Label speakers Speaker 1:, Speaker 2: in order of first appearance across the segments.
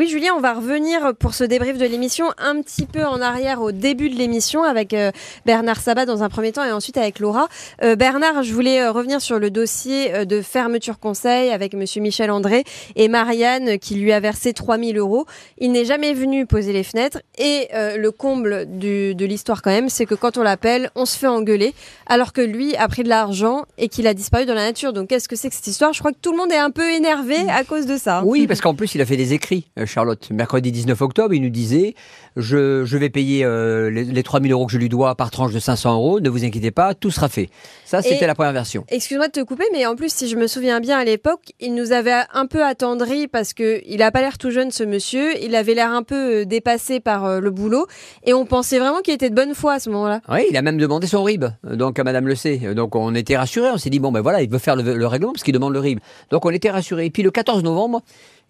Speaker 1: Oui, Julien, on va revenir pour ce débrief de l'émission un petit peu en arrière au début de l'émission avec euh, Bernard Sabat dans un premier temps et ensuite avec Laura. Euh, Bernard, je voulais euh, revenir sur le dossier de fermeture conseil avec monsieur Michel André et Marianne qui lui a versé 3000 euros. Il n'est jamais venu poser les fenêtres et le comble de l'histoire quand même, c'est que quand on l'appelle, on se fait engueuler alors que lui a pris de l'argent et qu'il a disparu dans la nature. Donc qu'est-ce que c'est que cette histoire? Je crois que tout le monde est un peu énervé à cause de ça.
Speaker 2: Oui, parce qu'en plus il a fait des écrits. Charlotte. Mercredi 19 octobre, il nous disait je, je vais payer euh, les, les 3000 euros que je lui dois par tranche de 500 euros, ne vous inquiétez pas, tout sera fait. Ça, c'était la première version.
Speaker 1: Excuse-moi de te couper, mais en plus, si je me souviens bien à l'époque, il nous avait un peu attendri parce que il a pas l'air tout jeune, ce monsieur. Il avait l'air un peu euh, dépassé par le boulot et on pensait vraiment qu'il était de bonne foi à ce moment-là.
Speaker 2: Oui, il a même demandé son RIB, donc à Madame Le C. Donc on était rassurés, on s'est dit, bon ben voilà, il veut faire le, le règlement parce qu'il demande le RIB. Donc on était rassurés. Et puis le 14 novembre,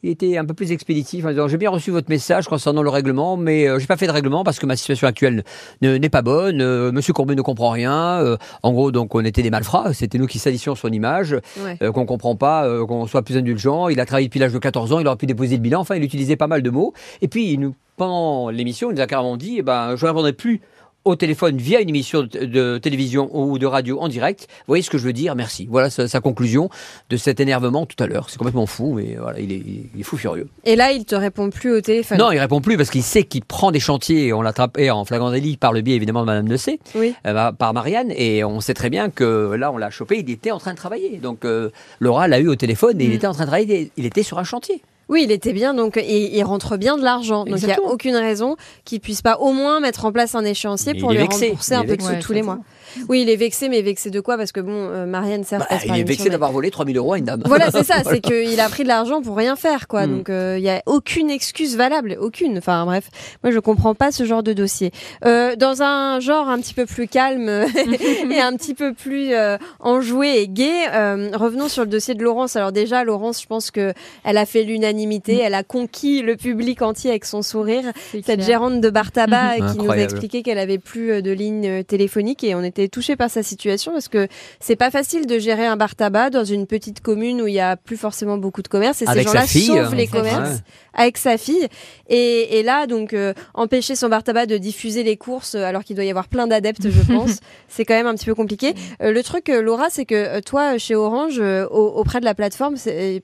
Speaker 2: il était un peu plus expéditif en disant j'ai bien reçu votre message concernant le règlement, mais euh, j'ai pas fait de règlement parce que ma situation actuelle n'est pas bonne. Euh, Monsieur Courbet ne comprend rien. Euh, en gros, donc on était des malfrats. C'était nous qui salissions son image, ouais. qu'on comprend pas, qu'on soit plus indulgent. Il a travaillé depuis l'âge de 14 ans. Il aurait pu déposer le bilan. Enfin, il utilisait pas mal de mots. Et puis, il nous, pendant l'émission, il nous a carrément dit eh ben, je ne répondrai plus au téléphone via une émission de, télévision ou de radio en direct. Vous voyez ce que je veux dire? Merci. Voilà sa, conclusion de cet énervement tout à l'heure. C'est complètement fou, mais voilà, il est, il est, fou furieux.
Speaker 1: Et là, il te répond plus au téléphone
Speaker 2: Non, il répond plus parce qu'il sait qu'il prend des chantiers. On l'attrape en flagrant délit par le biais évidemment de Madame de C,
Speaker 1: oui.
Speaker 2: euh, par Marianne, et on sait très bien que là, on l'a chopé. Il était en train de travailler. Donc euh, Laura l'a eu au téléphone et mmh. il était en train de travailler. Il était sur un chantier.
Speaker 1: Oui, il était bien, donc et il rentre bien de l'argent. Donc il n'y a aucune raison qu'il puisse pas au moins mettre en place un échéancier
Speaker 2: Mais
Speaker 1: pour lui
Speaker 2: vexé.
Speaker 1: rembourser un peu de sous tous les mois. Oui, il est vexé, mais vexé de quoi? Parce que bon, euh, Marianne sert
Speaker 2: bah, Il est vexé d'avoir volé 3000 euros à une dame.
Speaker 1: Voilà, c'est ça, c'est qu'il a pris de l'argent pour rien faire, quoi. Mm. Donc il euh, n'y a aucune excuse valable, aucune. Enfin bref, moi je comprends pas ce genre de dossier. Euh, dans un genre un petit peu plus calme et un petit peu plus euh, enjoué et gai, revenons sur le dossier de Laurence. Alors déjà, Laurence, je pense que elle a fait l'unanimité, mm. elle a conquis le public entier avec son sourire. Cette clair. gérante de bar tabac qui nous a expliqué qu'elle avait plus de ligne téléphonique et on était touché par sa situation parce que c'est pas facile de gérer un bar tabac dans une petite commune où il y a plus forcément beaucoup de commerces et
Speaker 2: avec
Speaker 1: ces gens-là
Speaker 2: sauvent
Speaker 1: les commerces ouais. avec sa fille et, et là donc euh, empêcher son bar tabac de diffuser les courses alors qu'il doit y avoir plein d'adeptes je pense c'est quand même un petit peu compliqué euh, le truc euh, Laura c'est que toi chez Orange euh, auprès de la plateforme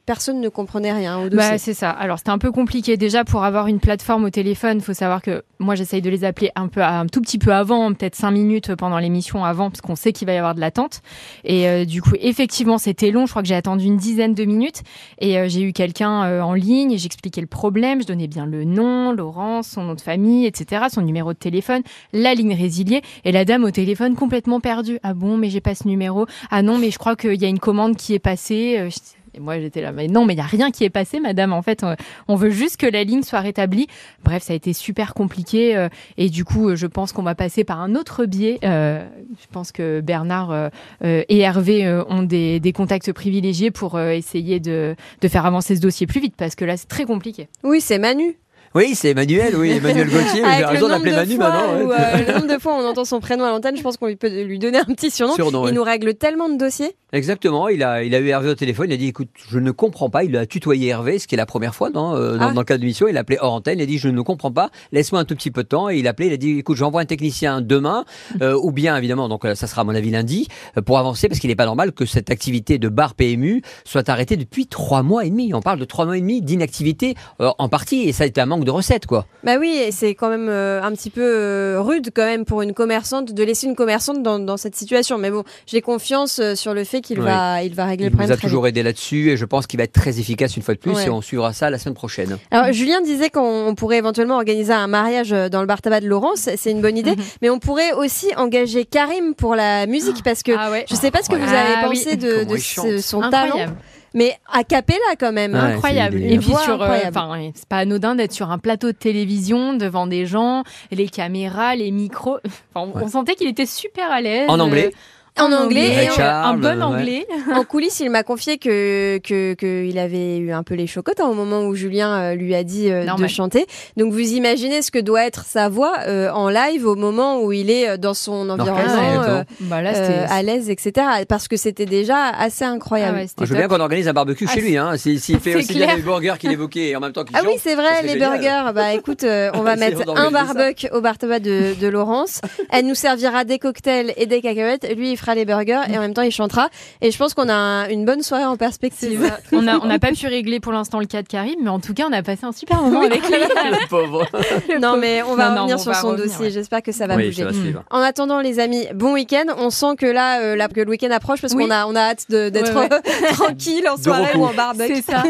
Speaker 1: personne ne comprenait rien au
Speaker 3: bah, c'est ça alors c'était un peu compliqué déjà pour avoir une plateforme au téléphone faut savoir que moi j'essaye de les appeler un peu un tout petit peu avant peut-être cinq minutes pendant l'émission avant parce qu'on sait qu'il va y avoir de l'attente. Et euh, du coup, effectivement, c'était long. Je crois que j'ai attendu une dizaine de minutes et euh, j'ai eu quelqu'un euh, en ligne j'expliquais le problème. Je donnais bien le nom, Laurence, son nom de famille, etc., son numéro de téléphone, la ligne résiliée et la dame au téléphone complètement perdue. Ah bon, mais j'ai pas ce numéro. Ah non, mais je crois qu'il y a une commande qui est passée. Et moi, j'étais là, mais non, mais il n'y a rien qui est passé, madame. En fait, on veut juste que la ligne soit rétablie. Bref, ça a été super compliqué. Euh, et du coup, je pense qu'on va passer par un autre biais. Euh, je pense que Bernard euh, et Hervé ont des, contacts privilégiés pour essayer de faire avancer ce dossier plus vite, parce que là, c'est très compliqué.
Speaker 1: Oui, c'est Manu.
Speaker 2: Oui, c'est Emmanuel, oui, Emmanuel Gauthier. J'ai raison d'appeler Manu maintenant.
Speaker 1: Où, euh, le nombre de fois on entend son prénom à l'antenne, je pense qu'on peut lui donner un petit surnom.
Speaker 2: surnom
Speaker 1: il
Speaker 2: ouais.
Speaker 1: nous règle tellement de dossiers.
Speaker 2: Exactement. Il a, il a eu Hervé au téléphone. Il a dit, écoute, je ne comprends pas. Il a tutoyé Hervé, ce qui est la première fois dans, euh, dans, ah. dans le cadre de l'émission. Il a appelé hors antenne. Il a dit, je ne comprends pas. Laisse-moi un tout petit peu de temps. Et il a appelé. Il a dit, écoute, j'envoie un technicien demain, euh, ou bien évidemment, donc ça sera à mon avis lundi, pour avancer, parce qu'il n'est pas normal que cette activité de bar PMU soit arrêtée depuis trois mois et demi. On parle de trois mois et demi d'inactivité en partie, et ça a été un manque de recettes, quoi.
Speaker 1: Bah oui, et c'est quand même euh, un petit peu euh, rude quand même pour une commerçante de laisser une commerçante dans, dans cette situation. Mais bon, j'ai confiance euh, sur le fait qu'il
Speaker 2: Oui.
Speaker 1: va, il va régler
Speaker 2: Il
Speaker 1: le problème.
Speaker 2: nous a
Speaker 1: très
Speaker 2: toujours aidé là-dessus, et je pense qu'il va être très efficace une fois de plus,
Speaker 1: Ouais.
Speaker 2: et on suivra ça la semaine prochaine.
Speaker 1: Alors Julien disait qu'on on pourrait éventuellement organiser un mariage euh, dans le bar tabac de Laurence, c'est une bonne idée. Mais on pourrait aussi engager Karim pour la musique parce que
Speaker 3: Ah ouais.
Speaker 1: je sais pas ce que vous
Speaker 3: Ah
Speaker 1: avez
Speaker 3: oui.
Speaker 1: pensé de,
Speaker 2: Comment
Speaker 1: de
Speaker 2: il
Speaker 1: ce-
Speaker 2: chante.
Speaker 1: son talent,
Speaker 3: Incroyable.
Speaker 1: Mais a cappella quand même. hein.
Speaker 2: Ouais,
Speaker 3: incroyable. Et puis sur, euh, enfin, c'est pas anodin d'être sur un plateau de télévision devant des gens, les caméras, les micros. Enfin, on,
Speaker 2: Ouais.
Speaker 3: on sentait qu'il était super à l'aise.
Speaker 2: En anglais
Speaker 3: Euh,
Speaker 1: En anglais
Speaker 2: et en-
Speaker 3: un bon
Speaker 2: ouais.
Speaker 1: En
Speaker 3: anglais.
Speaker 1: coulisses, il m'a confié que que qu'il avait eu un peu les chocottes hein, au moment où Julien euh, lui a dit euh, de chanter. Donc vous imaginez ce que doit être sa voix euh, en live au moment où il est euh, dans son environnement euh,
Speaker 3: Bah là,
Speaker 1: euh, à l'aise, etc. Parce que c'était déjà assez
Speaker 3: Ah
Speaker 1: incroyable.
Speaker 3: ouais,
Speaker 2: Moi, je veux bien qu'on organise un barbecue
Speaker 3: Ah,
Speaker 2: chez lui. Hein. S'il fait aussi bien les burgers qu'il évoquait et en même temps qu'il
Speaker 1: Ah oui, c'est vrai, les
Speaker 2: génial.
Speaker 1: burgers. Bah écoute, euh, on va mettre un barbecue au bar tabac de, de Laurence. Elle nous servira des cocktails et des cacahuètes. Lui, il fera les burgers et en même temps, il chantera. Et je pense qu'on a un- une bonne soirée en perspective.
Speaker 3: On n'a on n'a pas pu régler pour l'instant le cas de Karim, mais en tout cas, on a passé un super moment avec lui.
Speaker 2: Le pauvre.
Speaker 1: Non, mais on va
Speaker 3: Non, non,
Speaker 1: revenir
Speaker 3: on
Speaker 1: sur
Speaker 3: va
Speaker 1: son
Speaker 3: revenir,
Speaker 1: dossier.
Speaker 3: ouais.
Speaker 1: J'espère que ça va
Speaker 2: oui,
Speaker 1: bouger.
Speaker 2: ça va suivre.
Speaker 1: En attendant, les amis, bon week-end. On sent que là, euh, là que le week-end approche parce
Speaker 3: Oui.
Speaker 1: qu'on a, on a hâte d'être
Speaker 3: Ouais,
Speaker 1: tranquille en soirée ou en barbecue.
Speaker 3: C'est ça.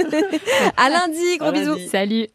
Speaker 1: À lundi, gros
Speaker 2: À
Speaker 1: bisous.
Speaker 2: lundi.
Speaker 3: Salut.